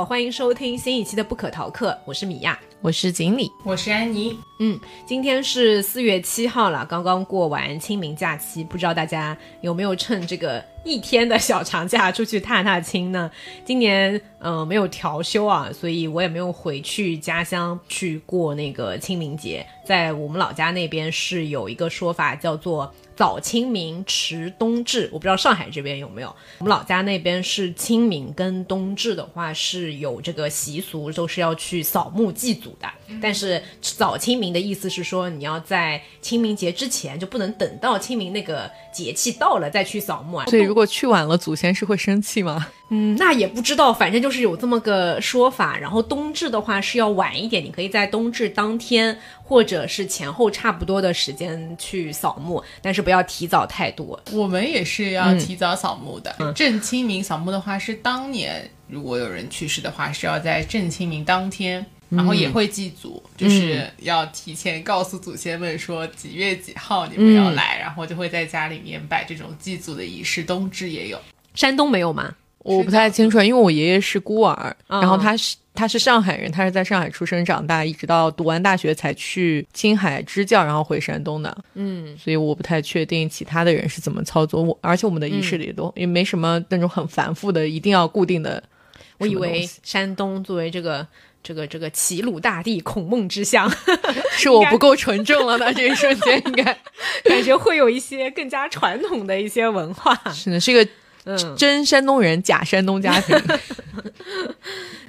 好，欢迎收听新一期的《不可逃课》，我是米娅，我是锦鲤，我是安妮。嗯，今天是四月七号了，刚刚过完清明假期，不知道大家有没有趁这个一天的小长假出去踏踏青呢？今年嗯没有调休啊，所以我也没有回去家乡去过那个清明节。在我们老家那边是有一个说法叫做。早清明，迟冬至，我不知道上海这边有没有。我们老家那边是清明跟冬至的话是有这个习俗，都是要去扫墓祭祖的。但是早清明的意思是说，你要在清明节之前就不能等到清明那个节气到了再去扫墓啊。所以如果去晚了，祖先是会生气吗？嗯，那也不知道，反正就是有这么个说法。然后冬至的话是要晚一点，你可以在冬至当天或者是前后差不多的时间去扫墓，但是不要提早太多。我们也是要提早扫墓的。正清明扫墓的话是当年如果有人去世的话是要在正清明当天，然后也会祭祖，就是要提前告诉祖先们说几月几号你们要来，然后就会在家里面摆这种祭祖的仪式。冬至也有，山东没有吗？我不太清楚，因为我爷爷是孤儿，然后他是他是上海人，他是在上海出生长大，一直到读完大学才去青海支教，然后回山东的。嗯，所以我不太确定其他的人是怎么操作。我而且我们的仪式里都也没什么那种很繁复的，一定要固定的。我以为山东作为这个这个这个齐鲁大地孔孟之乡，是我不够纯正了呢。这一瞬间应该 感觉会有一些更加传统的一些文化。是的，是一个。真山东人，假山东家庭。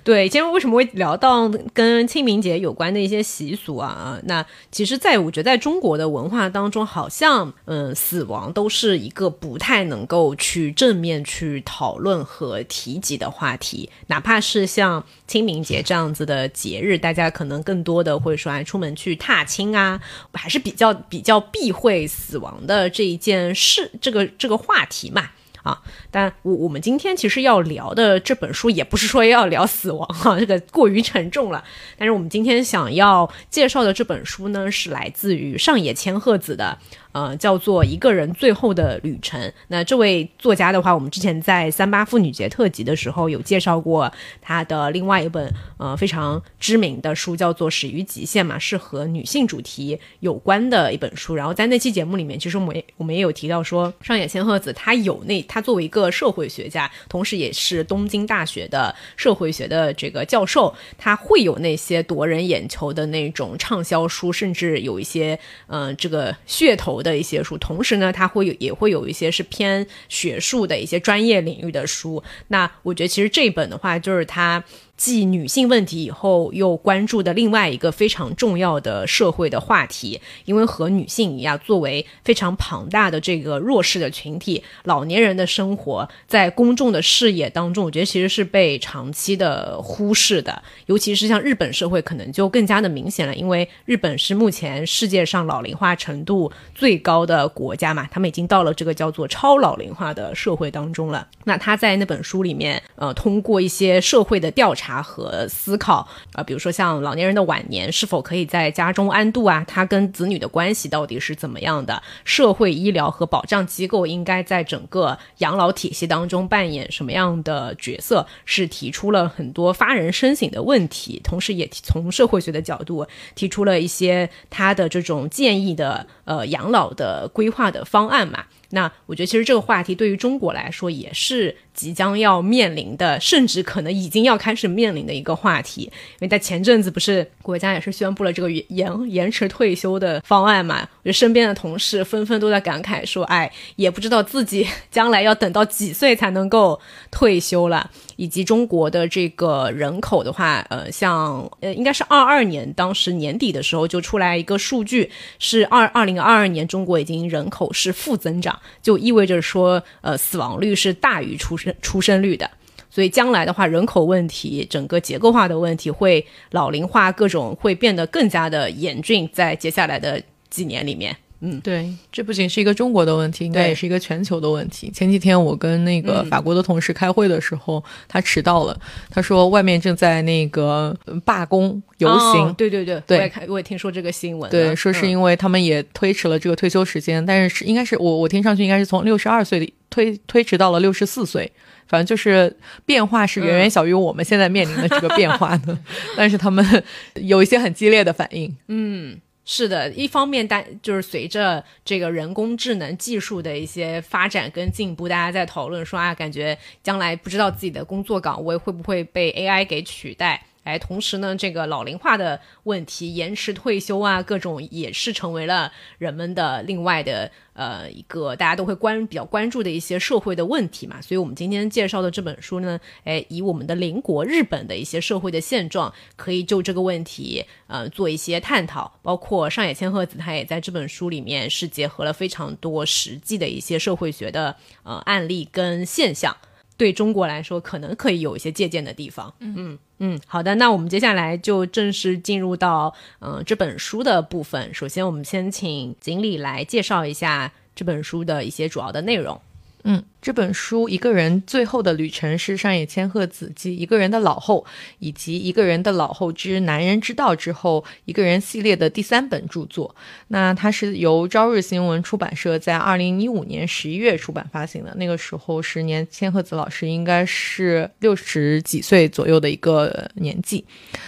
对，今天为什么会聊到跟清明节有关的一些习俗啊？啊，那其实，在我觉得，在中国的文化当中，好像嗯，死亡都是一个不太能够去正面去讨论和提及的话题。哪怕是像清明节这样子的节日，大家可能更多的会说，哎，出门去踏青啊，还是比较比较避讳死亡的这一件事，这个这个话题嘛。啊，但我我们今天其实要聊的这本书也不是说要聊死亡哈，这个过于沉重了。但是我们今天想要介绍的这本书呢，是来自于上野千鹤子的。呃，叫做一个人最后的旅程。那这位作家的话，我们之前在三八妇女节特辑的时候有介绍过他的另外一本呃非常知名的书，叫做《始于极限》嘛，是和女性主题有关的一本书。然后在那期节目里面，其实我们我们也有提到说，上野千鹤子她有那她作为一个社会学家，同时也是东京大学的社会学的这个教授，他会有那些夺人眼球的那种畅销书，甚至有一些嗯这个噱头。的一些书，同时呢，它会有也会有一些是偏学术的一些专业领域的书。那我觉得其实这本的话，就是它。继女性问题以后，又关注的另外一个非常重要的社会的话题，因为和女性一样，作为非常庞大的这个弱势的群体，老年人的生活在公众的视野当中，我觉得其实是被长期的忽视的。尤其是像日本社会，可能就更加的明显了，因为日本是目前世界上老龄化程度最高的国家嘛，他们已经到了这个叫做超老龄化的社会当中了。那他在那本书里面，呃，通过一些社会的调查。和思考啊，比如说像老年人的晚年是否可以在家中安度啊？他跟子女的关系到底是怎么样的？社会医疗和保障机构应该在整个养老体系当中扮演什么样的角色？是提出了很多发人深省的问题，同时也从社会学的角度提出了一些他的这种建议的呃养老的规划的方案嘛。那我觉得其实这个话题对于中国来说也是即将要面临的，甚至可能已经要开始面临的一个话题。因为在前阵子不是国家也是宣布了这个延延迟退休的方案嘛？我觉得身边的同事纷纷都在感慨说：“哎，也不知道自己将来要等到几岁才能够退休了。”以及中国的这个人口的话，呃，像呃，应该是二二年当时年底的时候就出来一个数据，是二二零二二年中国已经人口是负增长。就意味着说，呃，死亡率是大于出生出生率的，所以将来的话，人口问题、整个结构化的问题会老龄化，各种会变得更加的严峻，在接下来的几年里面。嗯，对，这不仅是一个中国的问题，应该也是一个全球的问题。前几天我跟那个法国的同事开会的时候，他迟到了，他说外面正在那个罢工游行。对对对，我也看，我也听说这个新闻。对，说是因为他们也推迟了这个退休时间，但是是应该是我我听上去应该是从六十二岁的。推推迟到了六十四岁。反正就是变化是远远小于我们现在面临的这个变化的，但是他们 有一些很激烈的反应。嗯，是的，一方面大就是随着这个人工智能技术的一些发展跟进步，大家在讨论说啊，感觉将来不知道自己的工作岗位会不会被 AI 给取代。哎，同时呢，这个老龄化的问题、延迟退休啊，各种也是成为了人们的另外的呃一个大家都会关比较关注的一些社会的问题嘛。所以，我们今天介绍的这本书呢，哎，以我们的邻国日本的一些社会的现状，可以就这个问题呃做一些探讨。包括上野千鹤子，他也在这本书里面是结合了非常多实际的一些社会学的呃案例跟现象。对中国来说，可能可以有一些借鉴的地方。嗯嗯，嗯好的，那我们接下来就正式进入到嗯这本书的部分。首先，我们先请锦鲤来介绍一下这本书的一些主要的内容。嗯，这本书《一个人最后的旅程》是上野千鹤子继《一个人的老后》以及《一个人的老后之男人之道》之后，一个人系列的第三本著作。那它是由朝日新闻出版社在二零一五年十一月出版发行的。那个时候，十年千鹤子老师应该是六十几岁左右的一个年纪，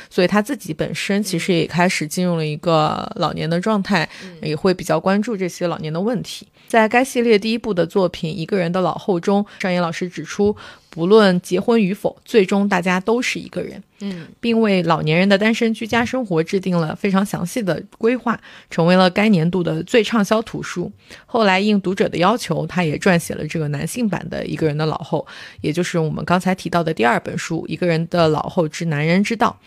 所以他自己本身其实也开始进入了一个老年的状态，也会比较关注这些老年的问题。在该系列第一部的作品《一个人的老后》中，张岩老师指出，不论结婚与否，最终大家都是一个人。嗯，并为老年人的单身居家生活制定了非常详细的规划，成为了该年度的最畅销图书。后来应读者的要求，他也撰写了这个男性版的《一个人的老后》，也就是我们刚才提到的第二本书《一个人的老后之男人之道》。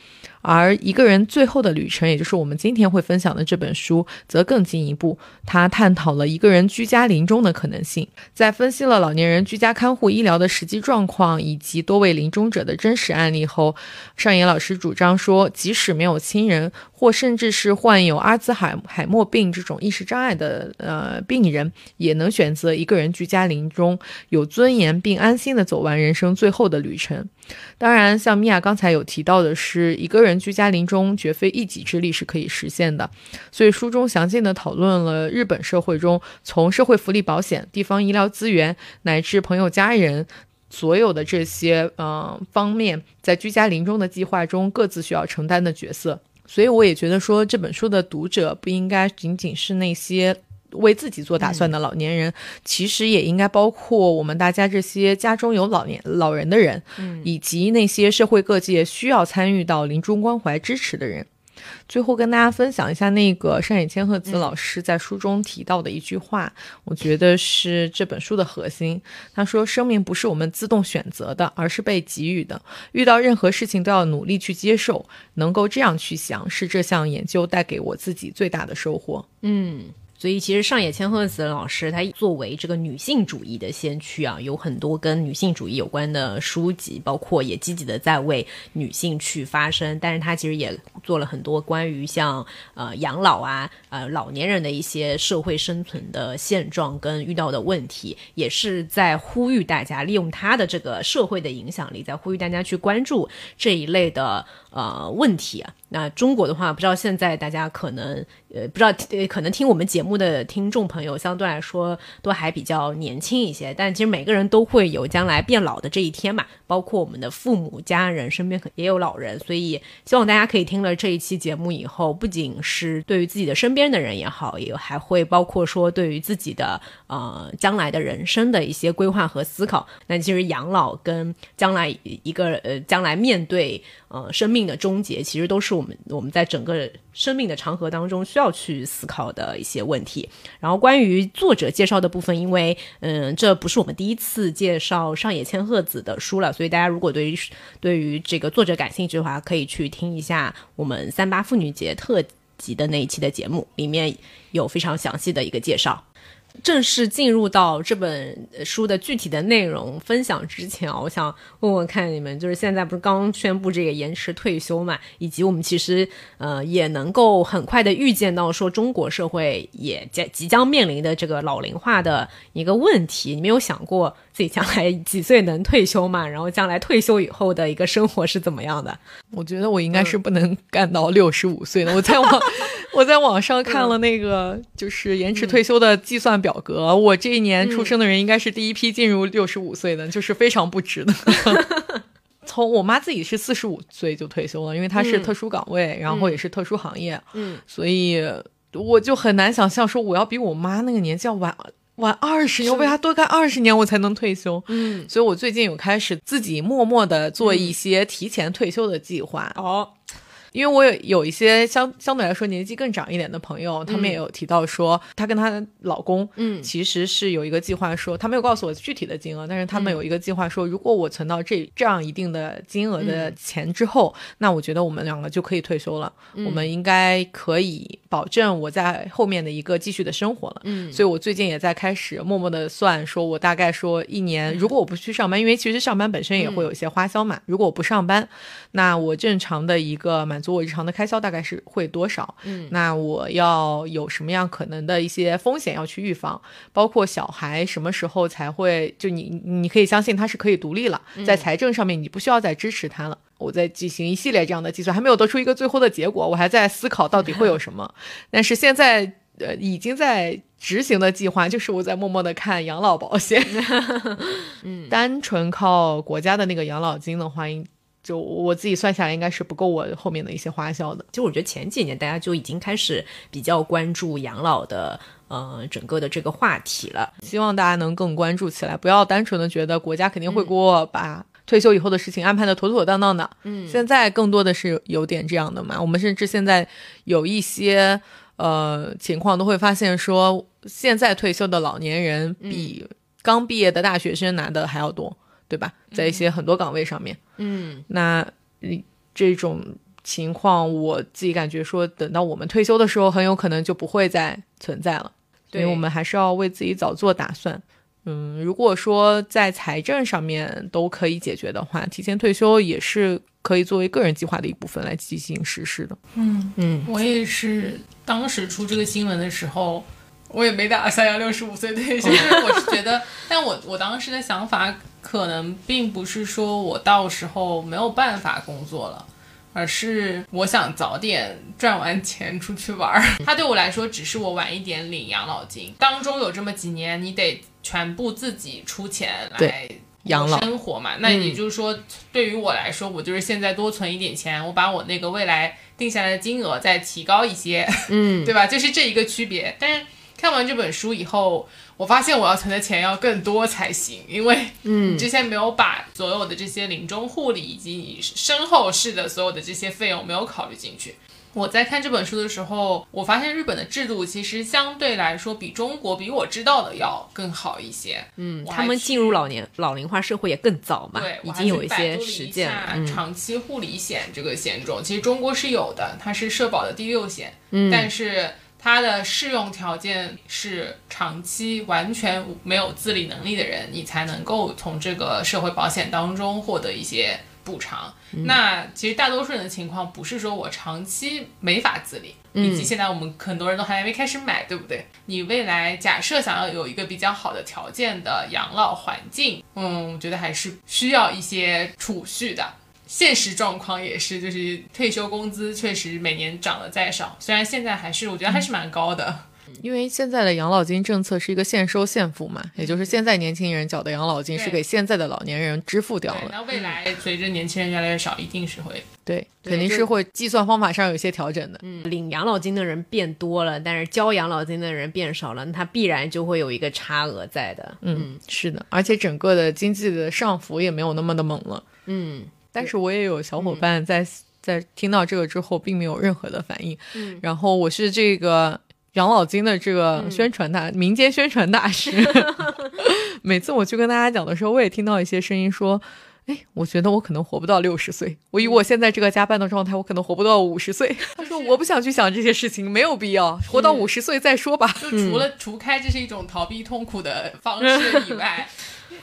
而一个人最后的旅程，也就是我们今天会分享的这本书，则更进一步，他探讨了一个人居家临终的可能性。在分析了老年人居家看护医疗的实际状况况以及多位临终者的真实案例后，上野老师主张说，即使没有亲人，或甚至是患有阿兹海海默病这种意识障碍的呃病人，也能选择一个人居家临终，有尊严并安心的走完人生最后的旅程。当然，像米娅刚才有提到的是，一个人居家临终绝非一己之力是可以实现的。所以书中详尽的讨论了日本社会中从社会福利保险、地方医疗资源乃至朋友家人所有的这些呃方面，在居家临终的计划中各自需要承担的角色。所以我也觉得说，这本书的读者不应该仅仅是那些。为自己做打算的老年人，其实也应该包括我们大家这些家中有老年老人的人，以及那些社会各界需要参与到临终关怀支持的人。最后跟大家分享一下那个上野千鹤子老师在书中提到的一句话，我觉得是这本书的核心。他说：“生命不是我们自动选择的，而是被给予的。遇到任何事情都要努力去接受。能够这样去想，是这项研究带给我自己最大的收获。”嗯。所以，其实上野千鹤子老师，她作为这个女性主义的先驱啊，有很多跟女性主义有关的书籍，包括也积极的在为女性去发声。但是，她其实也做了很多关于像呃养老啊、呃老年人的一些社会生存的现状跟遇到的问题，也是在呼吁大家利用她的这个社会的影响力，在呼吁大家去关注这一类的呃问题啊。那中国的话，不知道现在大家可能呃不知道，可能听我们节目的听众朋友相对来说都还比较年轻一些，但其实每个人都会有将来变老的这一天嘛，包括我们的父母、家人身边也有老人，所以希望大家可以听了这一期节目以后，不仅是对于自己的身边的人也好，也还会包括说对于自己的呃将来的人生的一些规划和思考。那其实养老跟将来一个呃将来面对呃生命的终结，其实都是。我们我们在整个生命的长河当中需要要去思考的一些问题。然后关于作者介绍的部分，因为嗯，这不是我们第一次介绍上野千鹤子的书了，所以大家如果对于对于这个作者感兴趣的话，可以去听一下我们三八妇女节特辑的那一期的节目，里面有非常详细的一个介绍。正式进入到这本书的具体的内容分享之前啊，我想问问看你们，就是现在不是刚宣布这个延迟退休嘛，以及我们其实呃也能够很快的预见到说中国社会也将即将面临的这个老龄化的一个问题，你没有想过自己将来几岁能退休嘛？然后将来退休以后的一个生活是怎么样的？我觉得我应该是不能干到六十五岁的。我在网 我在网上看了那个就是延迟退休的计算。表格，我这一年出生的人应该是第一批进入六十五岁的，就是非常不值的。从我妈自己是四十五岁就退休了，因为她是特殊岗位，然后也是特殊行业，嗯，所以我就很难想象说我要比我妈那个年纪要晚晚二十年，我比她多干二十年我才能退休，嗯，所以我最近有开始自己默默的做一些提前退休的计划。哦，因为我有有一些相相对来说年纪更长一点的朋友，他们也有提到说，她跟她老公，嗯。其实是有一个计划说，他没有告诉我具体的金额，但是他们有一个计划说，如果我存到这这样一定的金额的钱之后，那我觉得我们两个就可以退休了，我们应该可以保证我在后面的一个继续的生活了。嗯。所以我最近也在开始默默的算，说我大概说一年，如果我不去上班，因为其实上班本身也会有一些花销嘛，如果我不上班，那我正常的一个满足我日常的开销大概是会多少？嗯，那我要有什么样可能的一些风险要去预防，包括小孩什么时候才会就你你可以相信他是可以独立了，在财政上面你不需要再支持他了。我在进行一系列这样的计算，还没有得出一个最后的结果，我还在思考到底会有什么。但是现在呃已经在执行的计划就是我在默默的看养老保险。嗯，单纯靠国家的那个养老金的话，应就我自己算下来应该是不够我后面的一些花销的。其实我觉得前几年大家就已经开始比较关注养老的呃整个的这个话题了。希望大家能更关注起来，不要单纯的觉得国家肯定会给我把退休以后的事情安排的妥妥当当的。嗯，现在更多的是有点这样的嘛。我们甚至现在有一些呃情况都会发现说，现在退休的老年人比刚毕业的大学生拿的还要多，对吧？在一些很多岗位上面，嗯那呃这种情况，我自己感觉说，等到我们退休的时候，很有可能就不会再存在了。所以对我们还是要为自己早做打算。嗯，如果说在财政上面都可以解决的话，提前退休也是可以作为个人计划的一部分来进行实施的。嗯，嗯我也是当时出这个新闻的时候，我也没打算要六十五岁退休，我是觉得，但我我当时的想法可能并不是说我到时候没有办法工作了。而是我想早点赚完钱出去玩儿，它对我来说只是我晚一点领养老金，当中有这么几年你得全部自己出钱来养老生活嘛。那也就是说，对于我来说，我就是现在多存一点钱，我把我那个未来定下来的金额再提高一些，嗯，对吧？就是这一个区别。但是看完这本书以后，我发现我要存的钱要更多才行，因为嗯之前没有把所有的这些临终护理以及你身后事的所有的这些费用没有考虑进去。我在看这本书的时候，我发现日本的制度其实相对来说比中国比我知道的要更好一些。嗯，他们进入老年老龄化社会也更早嘛对，，已经有一些实践了。嗯长期护理险这个险种，其实中国是有的，它是社保的第六险，嗯但是它的适用条件是长期完全没有自理能力的人，你才能够从这个社会保险当中获得一些补偿。嗯那其实大多数人的情况不是说我长期没法自理，以嗯及现在我们很多人都还没开始买，对不对？你未来假设想要有一个比较好的条件的养老环境，嗯，我觉得还是需要一些储蓄的。现实状况也是，就是退休工资确实每年涨得再少，虽然现在还是我觉得还是蛮高的。因为现在的养老金政策是一个现收现付嘛，也就是现在年轻人缴的养老金是给现在的老年人支付掉，了。那未来随着年轻人越来越少，一定是会对，肯定是会计算方法上有一些调整的。嗯，领养老金的人变多了，但是交养老金的人变少了，那它必然就会有一个差额在的。嗯，是的，而且整个的经济的上浮也没有那么的猛了。嗯但是我也有小伙伴在、在听到这个之后，并没有任何的反应。嗯然后我是这个养老金的这个宣传大、民间宣传大师，每次我去跟大家讲的时候，我也听到一些声音说。哎，我觉得我可能活不到六十岁。我以我现在这个加班的状态，我可能活不到五十岁。他说我不想去想这些事情，没有必要，活到五十岁再说吧。就除了除开这是一种逃避痛苦的方式 以外，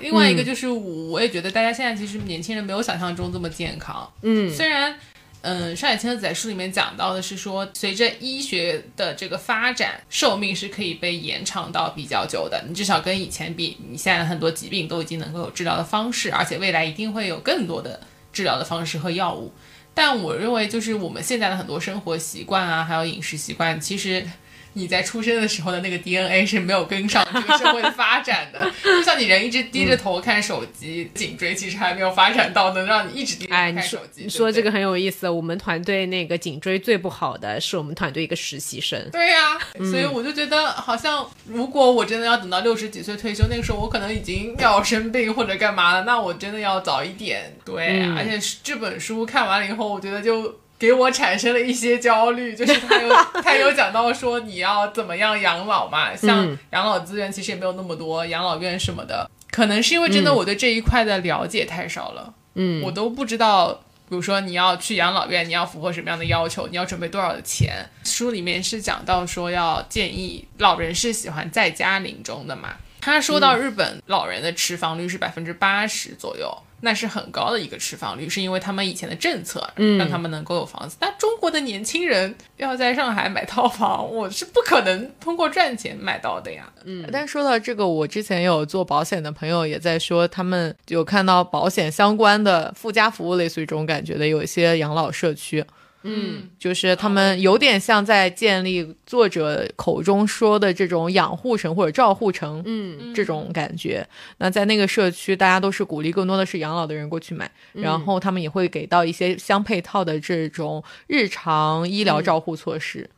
另外一个就是我我也觉得大家现在其实年轻人没有想象中这么健康。嗯虽然，嗯，上海千鹤子在书里面讲到的是说，随着医学的这个发展，寿命是可以被延长到比较久的。你至少跟以前比，你现在很多疾病都已经能够有治疗的方式，而且未来一定会有更多的治疗的方式和药物。但我认为，就是我们现在的很多生活习惯啊，还有饮食习惯，其实你在出生的时候的那个 DNA 是没有跟上这个社会的发展的。就像你人一直低着头看手机，颈椎其实还没有发展到能让你一直低着头看手机。你说这个很有意思，我们团队那个颈椎最不好的是我们团队一个实习生。对呀，所以我就觉得好像如果我真的要等到六十几岁退休，那个时候我可能已经要生病或者干嘛了，那我真的要早一点。对，而且这本书看完了以后，我觉得就。给我产生了一些焦虑，就是他有 他有讲到说你要怎么样养老嘛，像养老资源其实也没有那么多，养老院什么的，可能是因为真的我对这一块的了解太少了，嗯，我都不知道，比如说你要去养老院，你要符合什么样的要求，你要准备多少的钱。书里面是讲到说要建议老人是喜欢在家临终的嘛，他说到日本老人的持房率是百分之八十左右。那是很高的一个持房率，是因为他们以前的政策让他们能够有房子。但中国的年轻人要在上海买套房，我是不可能通过赚钱买到的呀。嗯，但说到这个，我之前有做保险的朋友也在说，他们有看到保险相关的附加服务，类似于这种感觉的，有一些养老社区。嗯，就是他们有点像在建立作者口中说的这种养护城或者照护城，嗯，这种感觉。那在那个社区，大家都是鼓励更多的是养老的人过去买，然后他们也会给到一些相配套的这种日常医疗照护措施。嗯，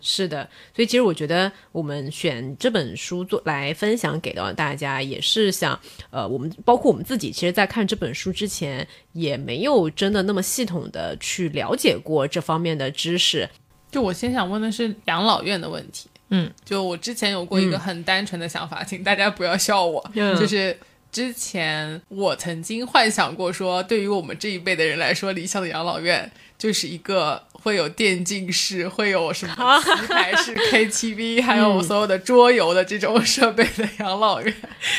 是的，所以其实我觉得我们选这本书做来分享给到大家，也是想，呃，我们包括我们自己，其实，在看这本书之前，也没有真的那么系统的去了解过这方面的知识。就我先想问的是养老院的问题，嗯，就我之前有过一个很单纯的想法，请大家不要笑我，就是之前我曾经幻想过说，对于我们这一辈的人来说，理想的养老院就是一个。会有电竞室，会有什么棋牌室、KTV，还有所有的桌游的这种设备的养老院，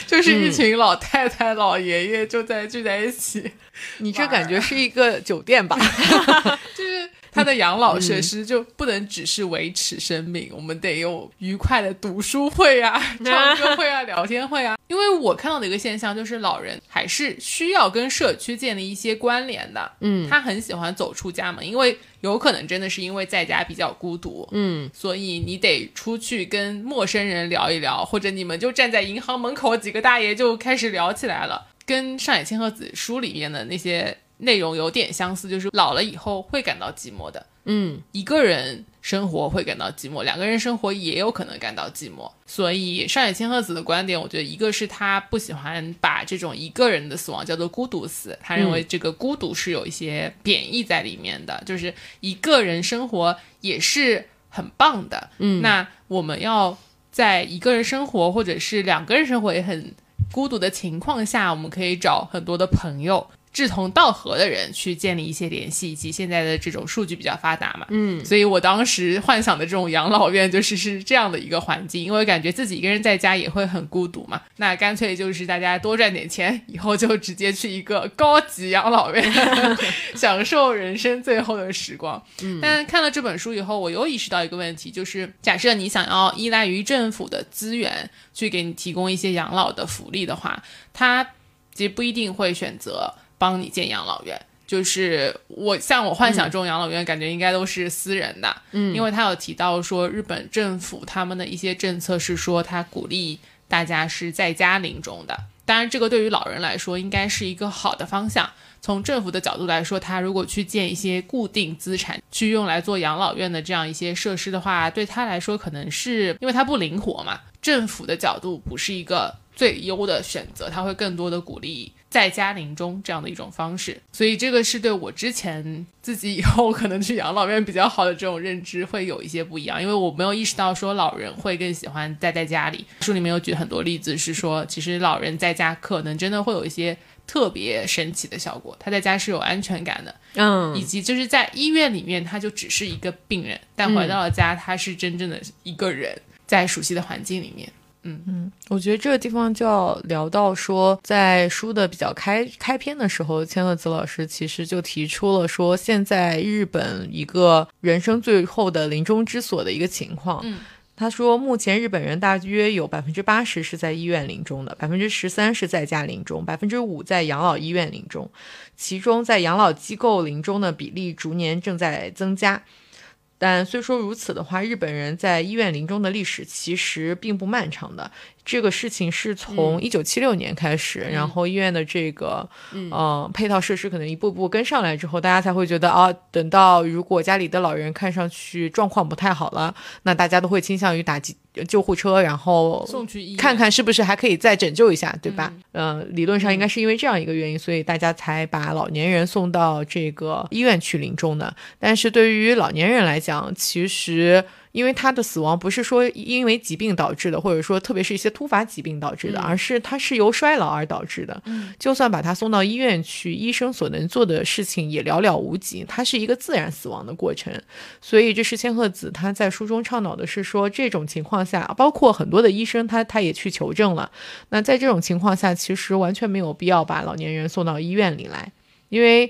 就是一群老太太、老爷爷就在聚在一起。你这感觉是一个酒店吧？就是。他的养老设施就不能只是维持生命，我们得有愉快的读书会啊、唱歌会啊、聊天会啊。因为我看到的一个现象就是，老人还是需要跟社区建立一些关联的。嗯，他很喜欢走出家门，因为有可能真的是因为在家比较孤独。嗯，所以你得出去跟陌生人聊一聊，或者你们就站在银行门口，几个大爷就开始聊起来了，跟上海千鹤子书里面的那些。内容有点相似，就是老了以后会感到寂寞的。嗯，一个人生活会感到寂寞，两个人生活也有可能感到寂寞。所以上野千鹤子的观点，我觉得一个是他不喜欢把这种一个人的死亡叫做孤独死，他认为这个孤独是有一些贬义在里面的，就是一个人生活也是很棒的。嗯，那我们要在一个人生活或者是两个人生活也很孤独的情况下，我们可以找很多的朋友。志同道合的人去建立一些联系，以及现在的这种数据比较发达嘛，嗯，所以我当时幻想的这种养老院就是是这样的一个环境，因为感觉自己一个人在家也会很孤独嘛，那干脆就是大家多赚点钱，以后就直接去一个高级养老院，享受人生最后的时光。嗯，但看了这本书以后，我又意识到一个问题，就是假设你想要依赖于政府的资源去给你提供一些养老的福利的话，他其实不一定会选择。帮你建养老院，就是我像我幻想中养老院，感觉应该都是私人的，嗯，因为他有提到说日本政府他们的一些政策是说他鼓励大家是在家临终的，当然这个对于老人来说应该是一个好的方向。从政府的角度来说，他如果去建一些固定资产去用来做养老院的这样一些设施的话，对他来说可能是因为他不灵活嘛，政府的角度不是一个最优的选择，他会更多的鼓励。在家临终这样的一种方式，所以这个是对我之前自己以后可能去养老院比较好的这种认知会有一些不一样，因为我没有意识到说老人会更喜欢待在家里。书里面有举很多例子，是说其实老人在家可能真的会有一些特别神奇的效果，他在家是有安全感的，嗯，以及就是在医院里面他就只是一个病人，但回到了家他是真正的一个人，在熟悉的环境里面。嗯嗯，我觉得这个地方就要聊到说，在书的比较开开篇的时候，千鹤子老师其实就提出了说，现在日本一个人生最后的临终之所的一个情况。嗯，他说，目前日本人大约有百分之八十是在医院临终的，百分之十三是在家临终，百分之五在养老医院临终，其中在养老机构临终的比例逐年正在增加。但虽说如此的话，日本人在医院临终的历史其实并不漫长的。这个事情是从一九七六年开始，然后医院的这个呃配套设施可能一步步跟上来之后，大家才会觉得啊，等到如果家里的老人看上去状况不太好了，那大家都会倾向于打救护车，然后送去医院看看是不是还可以再拯救一下，对吧？嗯，理论上应该是因为这样一个原因，所以大家才把老年人送到这个医院去临终的。但是对于老年人来讲，其实。因为他的死亡不是说因为疾病导致的，或者说特别是一些突发疾病导致的，而是他是由衰老而导致的。嗯，就算把他送到医院去，医生所能做的事情也寥寥无几，它是一个自然死亡的过程。所以这是千鹤子他在书中倡导的是说，这种情况下，包括很多的医生他他也去求证了。那在这种情况下，其实完全没有必要把老年人送到医院里来，因为。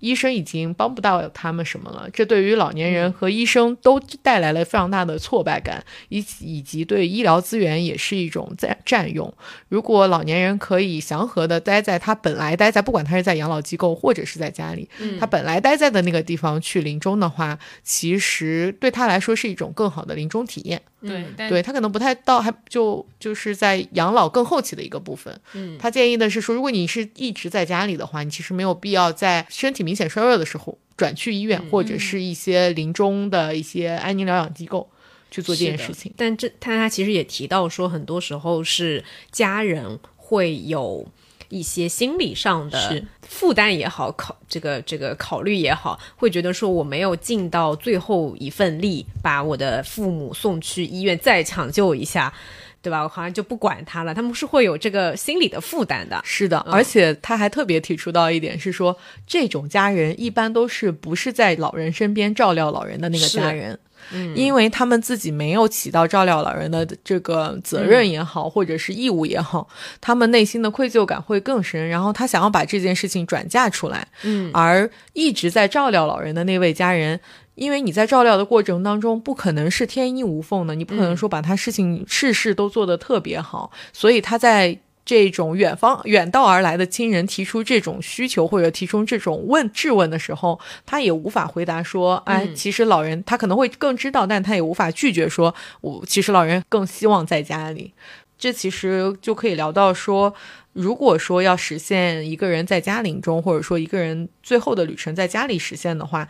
医生已经帮不到他们什么了，这对于老年人和医生都带来了非常大的挫败感，以以及对医疗资源也是一种占占用。如果老年人可以祥和的待在他本来待在，不管他是在养老机构或者是在家里，他本来待在的那个地方去临终的话，其实对他来说是一种更好的临终体验。对，对他可能不太到，还就就是在养老更后期的一个部分。嗯，他建议的是说，如果你是一直在家里的话，你其实没有必要在身体明显衰弱的时候转去医院或者是一些临终的一些安宁疗养机构去做这件事情。但这他他其实也提到说，很多时候是家人会有。一些心理上的负担也好，考这个这个考虑也好，会觉得说我没有尽到最后一份力，把我的父母送去医院再抢救一下，对吧？我好像就不管他了。他们是会有这个心理的负担的。是的，而且他还特别提出到一点是说，这种家人一般都是不是在老人身边照料老人的那个家人。嗯，因为他们自己没有起到照料老人的这个责任也好，或者是义务也好，他们内心的愧疚感会更深。然后他想要把这件事情转嫁出来，嗯，而一直在照料老人的那位家人，因为你在照料的过程当中不可能是天衣无缝的，你不可能说把他事情事事都做得特别好，所以他在。这种远方远道而来的亲人提出这种需求或者提出这种问质问的时候，他也无法回答说：“哎，其实老人他可能会更知道，但他也无法拒绝说，我其实老人更希望在家里。”这其实就可以聊到说，如果说要实现一个人在家临终，或者说一个人最后的旅程在家里实现的话，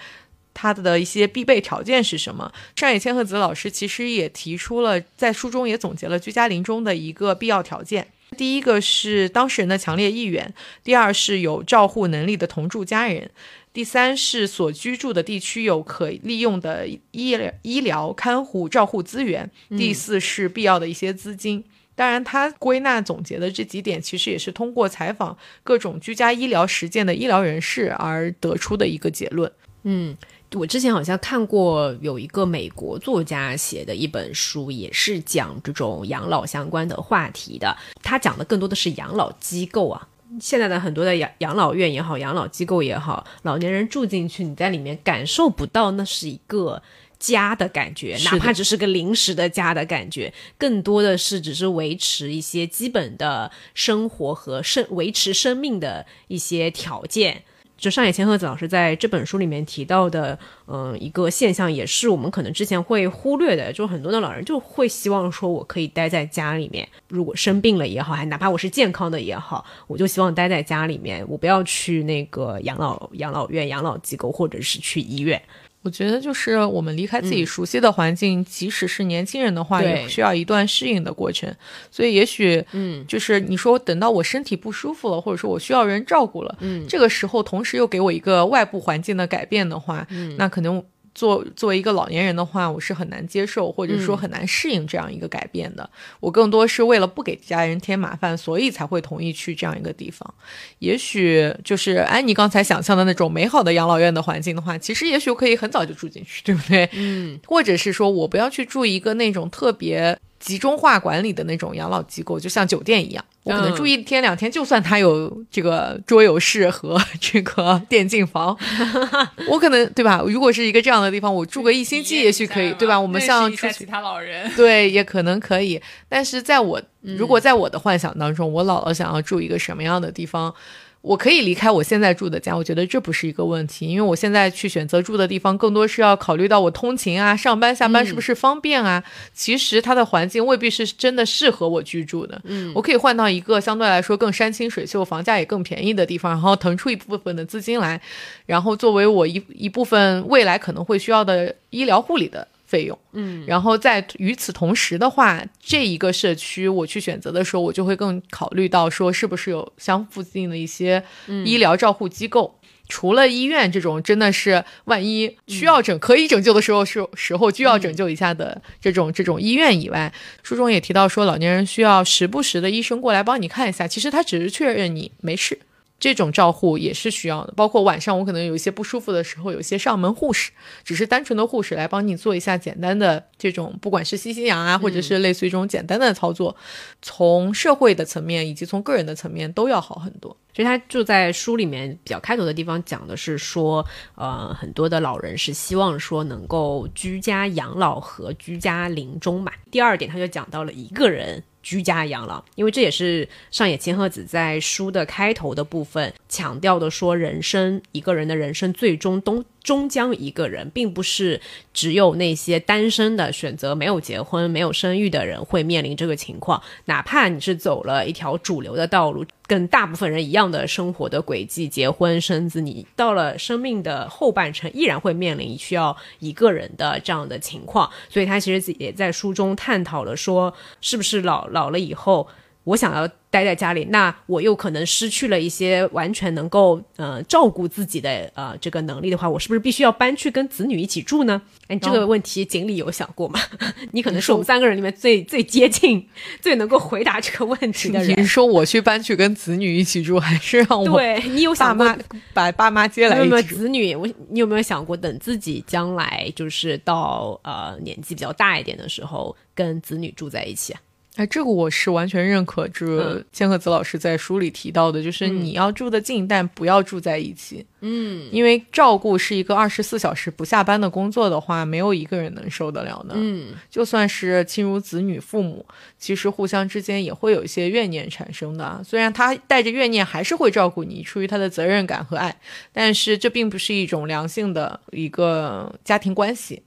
他的一些必备条件是什么？上野千鹤子老师其实也提出了，在书中也总结了居家临终的一个必要条件。第一个是当事人的强烈意愿，第二是有照护能力的同住家人，第三是所居住的地区有可利用的医疗、医疗看护、照护资源，第四是必要的一些资金。当然，他归纳总结的这几点，其实也是通过采访各种居家医疗实践的医疗人士而得出的一个结论。嗯。我之前好像看过有一个美国作家写的一本书，也是讲这种养老相关的话题的。他讲的更多的是养老机构啊，现在的很多的养养老院也好，养老机构也好，老年人住进去，你在里面感受不到那是一个家的感觉，哪怕只是个临时的家的感觉，更多的是只是维持一些基本的生活和生维持生命的一些条件。就上野千鹤子老师在这本书里面提到的，嗯，一个现象也是我们可能之前会忽略的，就很多的老人就会希望说，我可以待在家里面，如果生病了也好，还哪怕我是健康的也好，我就希望待在家里面，我不要去那个养老养老院、养老机构，或者是去医院。我觉得就是我们离开自己熟悉的环境，即使是年轻人的话，也需要一段适应的过程。所以也许，嗯，就是你说等到我身体不舒服了，或者说我需要人照顾了，嗯，这个时候同时又给我一个外部环境的改变的话，嗯，那可能。作作为一个老年人的话，我是很难接受，或者说很难适应这样一个改变的。我更多是为了不给家人添麻烦，所以才会同意去这样一个地方。也许就是安妮刚才想象的那种美好的养老院的环境的话，其实也许我可以很早就住进去，对不对？嗯，或者是说我不要去住一个那种特别。集中化管理的那种养老机构，就像酒店一样，我可能住一天两天，就算它有这个桌游室和这个电竞房，我可能对吧？如果是一个这样的地方，我住个一星期也许可以，对吧？我们像出其他老人，对，也可能可以。但是在我如果在我的幻想当中，我姥姥想要住一个什么样的地方？我可以离开我现在住的家，我觉得这不是一个问题，因为我现在去选择住的地方，更多是要考虑到我通勤啊、上班下班是不是方便啊。其实它的环境未必是真的适合我居住的。嗯，我可以换到一个相对来说更山清水秀、房价也更便宜的地方，然后腾出一部分的资金来，然后作为我一一部分未来可能会需要的医疗护理的。费用，嗯，然后在与此同时的话，这一个社区我去选择的时候，我就会更考虑到说是不是有相附近的一些医疗照护机构。除了医院这种真的是万一需要拯可以拯救的时候是时候就要拯救一下的这种这种医院以外，书中也提到说老年人需要时不时的医生过来帮你看一下，其实他只是确认你没事。这种照护也是需要的，包括晚上我可能有一些不舒服的时候，有一些上门护士，只是单纯的护士来帮你做一下简单的这种，不管是吸吸氧啊，或者是类似于这种简单的操作，从社会的层面以及从个人的层面都要好很多。所以他就在书里面比较开头的地方讲的是说，呃，很多的老人是希望说能够居家养老和居家临终嘛。第二点，他就讲到了一个人。居家养老，因为这也是上野千鹤子在书的开头的部分强调的，说人生一个人的人生最终都。终将一个人，并不是只有那些单身的选择没有结婚、没有生育的人会面临这个情况。哪怕你是走了一条主流的道路，跟大部分人一样的生活的轨迹，结婚生子，你到了生命的后半程，依然会面临需要一个人的这样的情况。所以他其实也在书中探讨了，说是不是老老了以后。我想要待在家里，那我又可能失去了一些完全能够呃照顾自己的呃这个能力的话，我是不是必须要搬去跟子女一起住呢？哎，这个问题锦鲤有想过吗？你可能是我们三个人里面最最接近、最能够回答这个问题的人。你说我去搬去跟子女一起住，还是让我对你有想过把爸妈接来？有没有子女？我你有没有想过等自己将来就是到呃年纪比较大一点的时候，跟子女住在一起啊？哎，这个我是完全认可。这千鹤子老师在书里提到的，就是你要住得近，但不要住在一起。嗯，因为照顾是一个二十四小时不下班的工作的话，没有一个人能受得了的。嗯，就算是亲如子女、父母，其实互相之间也会有一些怨念产生的。虽然他带着怨念还是会照顾你，出于他的责任感和爱，但是这并不是一种良性的一个家庭关系。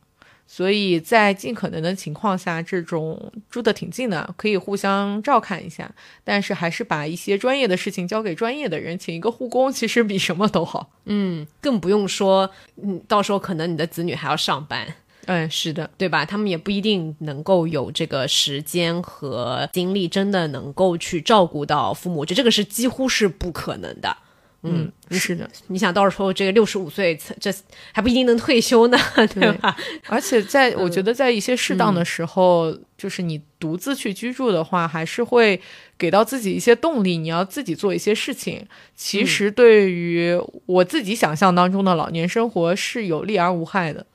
所以在尽可能的情况下，这种住的挺近的，可以互相照看一下，但是还是把一些专业的事情交给专业的人，请一个护工，其实比什么都好。嗯，更不用说，嗯，到时候可能你的子女还要上班，嗯，是的，对吧？他们也不一定能够有这个时间和精力，真的能够去照顾到父母，我觉得这个是几乎是不可能的。嗯，是的，你想到时候这个六十五岁，这还不一定能退休呢，对吧？而且在我觉得，在一些适当的时候，就是你独自去居住的话，还是会给到自己一些动力。你要自己做一些事情，其实对于我自己想象当中的老年生活是有利而无害的。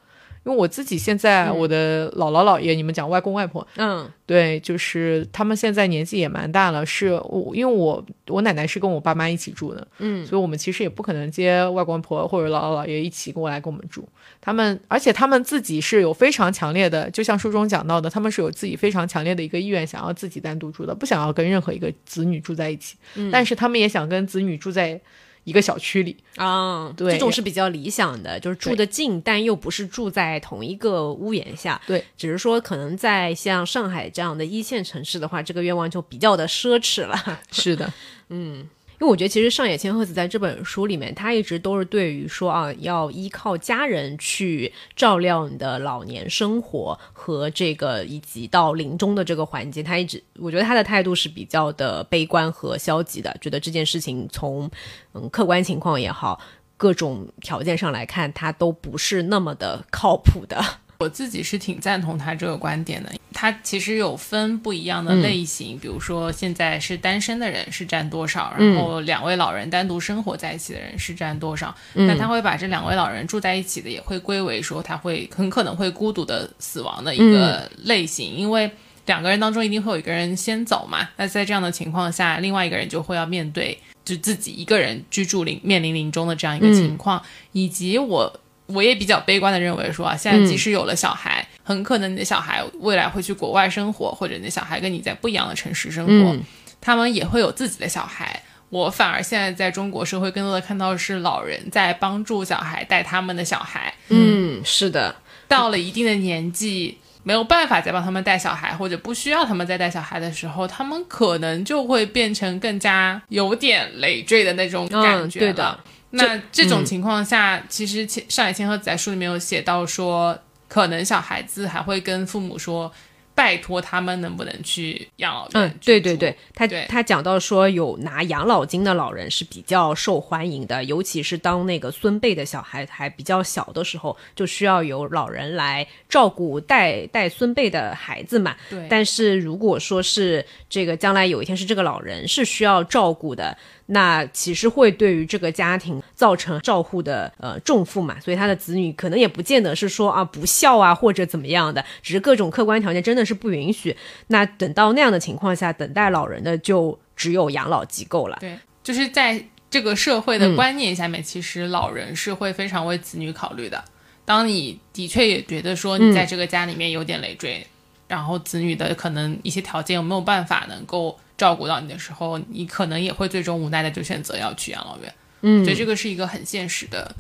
因为我自己现在，我的姥姥姥爷，你们讲外公外婆，嗯，对，就是他们现在年纪也蛮大了，是我因为我我奶奶是跟我爸妈一起住的，嗯，所以我们其实也不可能接外公外婆或者姥姥姥爷一起过来跟我们住。他们而且他们自己是有非常强烈的，就像书中讲到的，他们是有自己非常强烈的一个意愿，想要自己单独住的，不想要跟任何一个子女住在一起，但是他们也想跟子女住在。一个小区里啊，对，这种是比较理想的，就是住得近，但又不是住在同一个屋檐下。对，只是说可能在像上海这样的一线城市的话，这个愿望就比较的奢侈了。是的，嗯。因为我觉得，其实上野千鹤子在这本书里面，他一直都是对于说啊，要依靠家人去照料你的老年生活和这个以及到临终的这个环节，他一直我觉得他的态度是比较的悲观和消极的，觉得这件事情从嗯客观情况也好，各种条件上来看，他都不是那么的靠谱的。我自己是挺赞同他这个观点的。他其实有分不一样的类型，比如说现在是单身的人是占多少，然后两位老人单独生活在一起的人是占多少。那他会把这两位老人住在一起的也会归为说他会很可能会孤独的死亡的一个类型，因为两个人当中一定会有一个人先走嘛。那在这样的情况下，另外一个人就会要面对就自己一个人居住临面临临终的这样一个情况，以及我。我也比较悲观的认为说啊，现在即使有了小孩，很可能你的小孩未来会去国外生活，或者你的小孩跟你在不一样的城市生活，他们也会有自己的小孩。我反而现在在中国社会更多的看到是老人在帮助小孩带他们的小孩。嗯，是的，到了一定的年纪。没有办法再帮他们带小孩，或者不需要他们再带小孩的时候，他们可能就会变成更加有点累赘的那种感觉。对的，那这种情况下，其实上海千鹤子在书里面有写到说，可能小孩子还会跟父母说。拜托他们能不能去养老院？嗯，对对对，他他讲到说有拿养老金的老人是比较受欢迎的，尤其是当那个孙辈的小孩还比较小的时候，就需要有老人来照顾带带孙辈的孩子嘛。对，但是如果说是这个将来有一天是这个老人是需要照顾的。那其实会对于这个家庭造成照护的呃重负嘛，所以他的子女可能也不见得是说啊不孝啊或者怎么样的，只是各种客观条件真的是不允许。那等到那样的情况下，等待老人的就只有养老机构了。对，就是在这个社会的观念下面，其实老人是会非常为子女考虑的。当你的确也觉得说你在这个家里面有点累赘，然后子女的可能一些条件有没有办法能够。照顾到你的时候，你可能也会最终无奈的就选择要去养老院。嗯，所以这个是一个很现实的